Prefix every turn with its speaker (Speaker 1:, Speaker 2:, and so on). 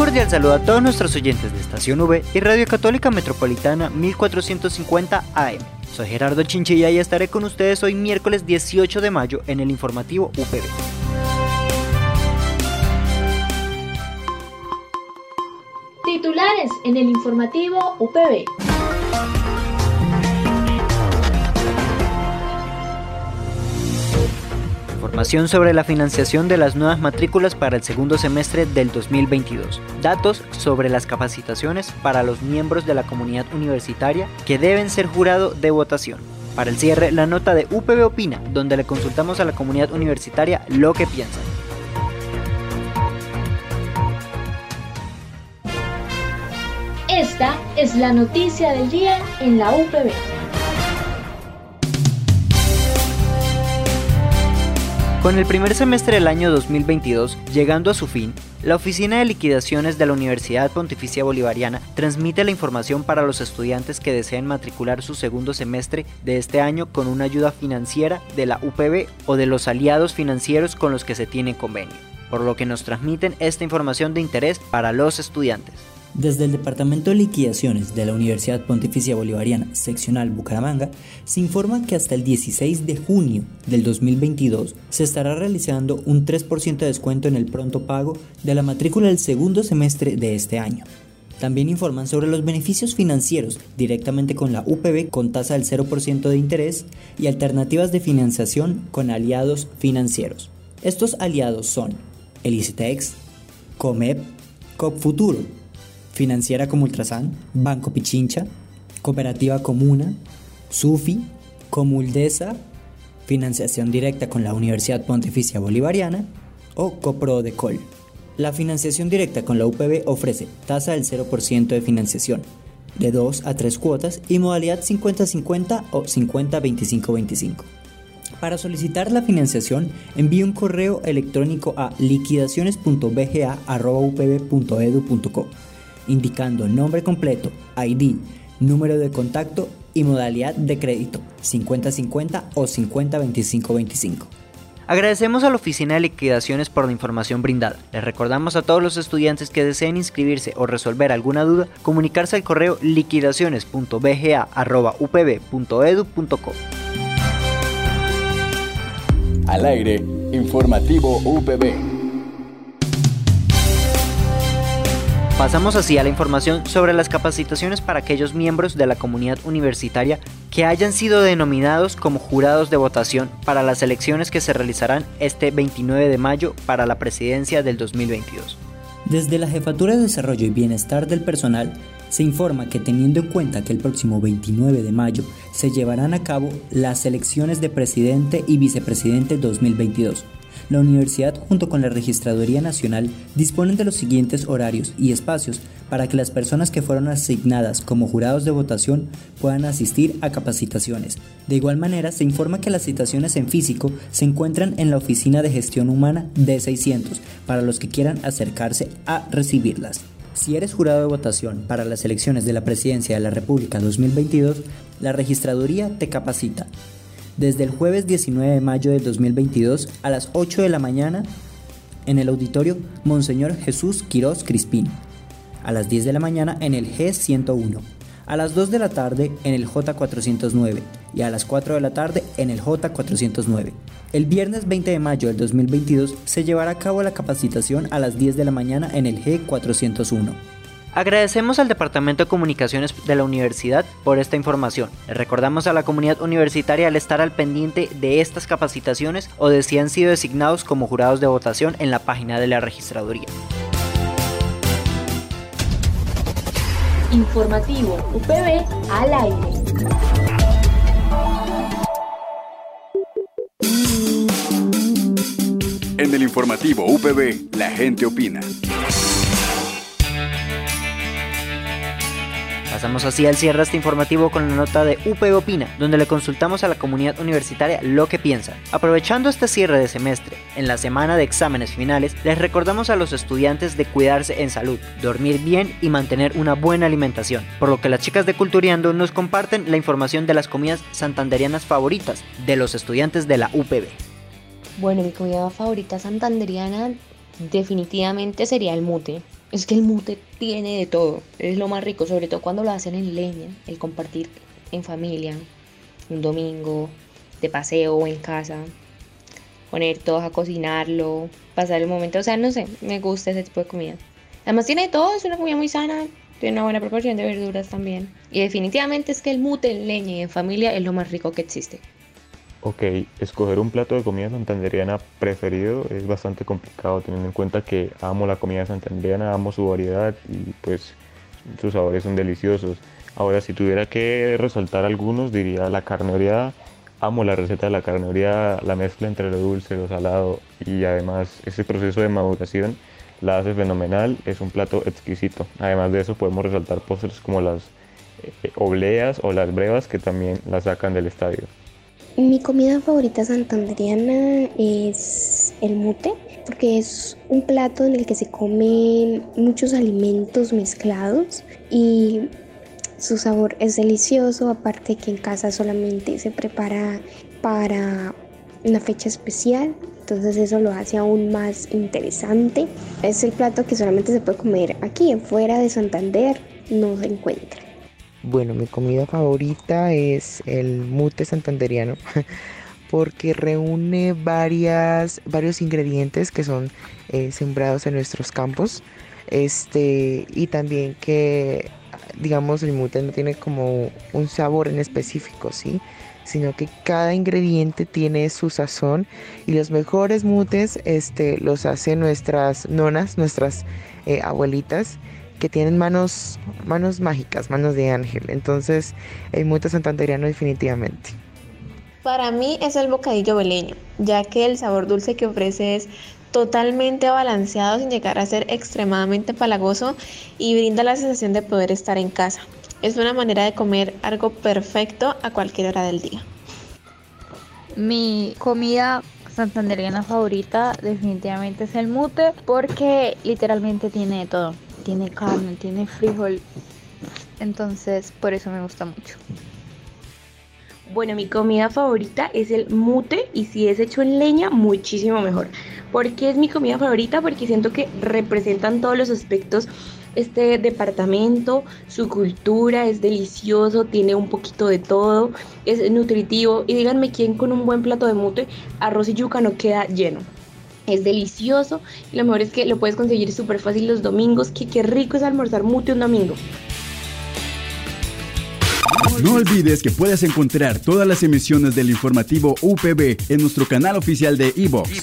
Speaker 1: Cordial saludo a todos nuestros oyentes de Estación V y Radio Católica Metropolitana 1450 AM. Soy Gerardo Chinchilla y estaré con ustedes hoy miércoles 18 de mayo en el informativo UPB.
Speaker 2: Titulares en el informativo UPB.
Speaker 1: Información sobre la financiación de las nuevas matrículas para el segundo semestre del 2022. Datos sobre las capacitaciones para los miembros de la comunidad universitaria que deben ser jurado de votación. Para el cierre, la nota de UPB Opina, donde le consultamos a la comunidad universitaria lo que piensan.
Speaker 2: Esta es la noticia del día en la UPB.
Speaker 1: Con el primer semestre del año 2022 llegando a su fin, la Oficina de Liquidaciones de la Universidad Pontificia Bolivariana transmite la información para los estudiantes que deseen matricular su segundo semestre de este año con una ayuda financiera de la UPB o de los aliados financieros con los que se tiene convenio, por lo que nos transmiten esta información de interés para los estudiantes.
Speaker 3: Desde el Departamento de Liquidaciones de la Universidad Pontificia Bolivariana, seccional Bucaramanga, se informa que hasta el 16 de junio del 2022 se estará realizando un 3% de descuento en el pronto pago de la matrícula del segundo semestre de este año. También informan sobre los beneficios financieros directamente con la UPB con tasa del 0% de interés y alternativas de financiación con aliados financieros. Estos aliados son el ICTEX, COMEP, COP Futuro, Financiera como Ultrasan, Banco Pichincha, Cooperativa Comuna, SUFI, Comuldesa, Financiación Directa con la Universidad Pontificia Bolivariana o Coprodecol. La financiación directa con la UPB ofrece tasa del 0% de financiación, de 2 a 3 cuotas y modalidad 50-50 o 50-25-25. Para solicitar la financiación, envíe un correo electrónico a liquidaciones.bga.upb.edu.co indicando nombre completo, ID, número de contacto y modalidad de crédito 50-50 o 50-25-25.
Speaker 1: Agradecemos a la Oficina de Liquidaciones por la información brindada. Les recordamos a todos los estudiantes que deseen inscribirse o resolver alguna duda, comunicarse al correo liquidaciones.bga.upb.edu.co.
Speaker 4: Al aire, informativo UPB.
Speaker 1: Pasamos así a la información sobre las capacitaciones para aquellos miembros de la comunidad universitaria que hayan sido denominados como jurados de votación para las elecciones que se realizarán este 29 de mayo para la presidencia del 2022.
Speaker 3: Desde la Jefatura de Desarrollo y Bienestar del Personal se informa que teniendo en cuenta que el próximo 29 de mayo se llevarán a cabo las elecciones de presidente y vicepresidente 2022, la universidad junto con la Registraduría Nacional disponen de los siguientes horarios y espacios para que las personas que fueron asignadas como jurados de votación puedan asistir a capacitaciones. De igual manera, se informa que las citaciones en físico se encuentran en la Oficina de Gestión Humana D600 para los que quieran acercarse a recibirlas. Si eres jurado de votación para las elecciones de la Presidencia de la República 2022, la registraduría te capacita desde el jueves 19 de mayo de 2022 a las 8 de la mañana en el auditorio Monseñor Jesús Quirós Crispín, a las 10 de la mañana en el G101, a las 2 de la tarde en el J409 y a las 4 de la tarde en el J409. El viernes 20 de mayo del 2022 se llevará a cabo la capacitación a las 10 de la mañana en el G401.
Speaker 1: Agradecemos al Departamento de Comunicaciones de la Universidad por esta información. Le recordamos a la comunidad universitaria al estar al pendiente de estas capacitaciones o de si han sido designados como jurados de votación en la página de la registraduría.
Speaker 2: Informativo UPB al aire.
Speaker 4: En el el informativo UPB, la gente opina.
Speaker 3: Pasamos así al cierre este informativo con la nota de UP Opina, donde le consultamos a la comunidad universitaria lo que piensa. Aprovechando este cierre de semestre, en la semana de exámenes finales, les recordamos a los estudiantes de cuidarse en salud, dormir bien y mantener una buena alimentación, por lo que las chicas de Culturiando nos comparten la información de las comidas santanderianas favoritas de los estudiantes de la UPB.
Speaker 5: Bueno, mi comida favorita santanderiana definitivamente sería el mute. Es que el mute tiene de todo, es lo más rico, sobre todo cuando lo hacen en leña, el compartir en familia, un domingo, de paseo o en casa, poner todos a cocinarlo, pasar el momento, o sea, no sé, me gusta ese tipo de comida. Además tiene de todo, es una comida muy sana, tiene una buena proporción de verduras también. Y definitivamente es que el mute en leña y en familia es lo más rico que existe.
Speaker 6: Ok, escoger un plato de comida santanderiana preferido es bastante complicado teniendo en cuenta que amo la comida santanderiana, amo su variedad y pues sus sabores son deliciosos. Ahora si tuviera que resaltar algunos diría la carne oreada, amo la receta de la carne oreada, la mezcla entre lo dulce, lo salado y además ese proceso de maduración la hace fenomenal, es un plato exquisito. Además de eso podemos resaltar postres como las eh, obleas o las brevas que también la sacan del estadio.
Speaker 7: Mi comida favorita santanderiana es el mute, porque es un plato en el que se comen muchos alimentos mezclados y su sabor es delicioso, aparte que en casa solamente se prepara para una fecha especial, entonces eso lo hace aún más interesante. Es el plato que solamente se puede comer aquí, fuera de Santander, no se encuentra.
Speaker 8: Bueno, mi comida favorita es el mute santanderiano porque reúne varias, varios ingredientes que son eh, sembrados en nuestros campos. Este, y también que, digamos, el mute no tiene como un sabor en específico, ¿sí? Sino que cada ingrediente tiene su sazón y los mejores mutes este, los hacen nuestras nonas, nuestras eh, abuelitas que tienen manos, manos mágicas, manos de ángel. Entonces, el mute santanderiano definitivamente.
Speaker 9: Para mí es el bocadillo beleño, ya que el sabor dulce que ofrece es totalmente balanceado sin llegar a ser extremadamente palagoso y brinda la sensación de poder estar en casa. Es una manera de comer algo perfecto a cualquier hora del día.
Speaker 10: Mi comida santanderiana favorita definitivamente es el mute porque literalmente tiene de todo tiene carne, tiene frijol. Entonces, por eso me gusta mucho.
Speaker 11: Bueno, mi comida favorita es el mute y si es hecho en leña, muchísimo mejor. ¿Por qué es mi comida favorita? Porque siento que representan todos los aspectos este departamento, su cultura es delicioso, tiene un poquito de todo, es nutritivo y díganme quién con un buen plato de mute, arroz y yuca no queda lleno es delicioso y lo mejor es que lo puedes conseguir súper fácil los domingos, que qué rico es almorzar mute un domingo.
Speaker 4: No olvides que puedes encontrar todas las emisiones del informativo UPB en nuestro canal oficial de iVox,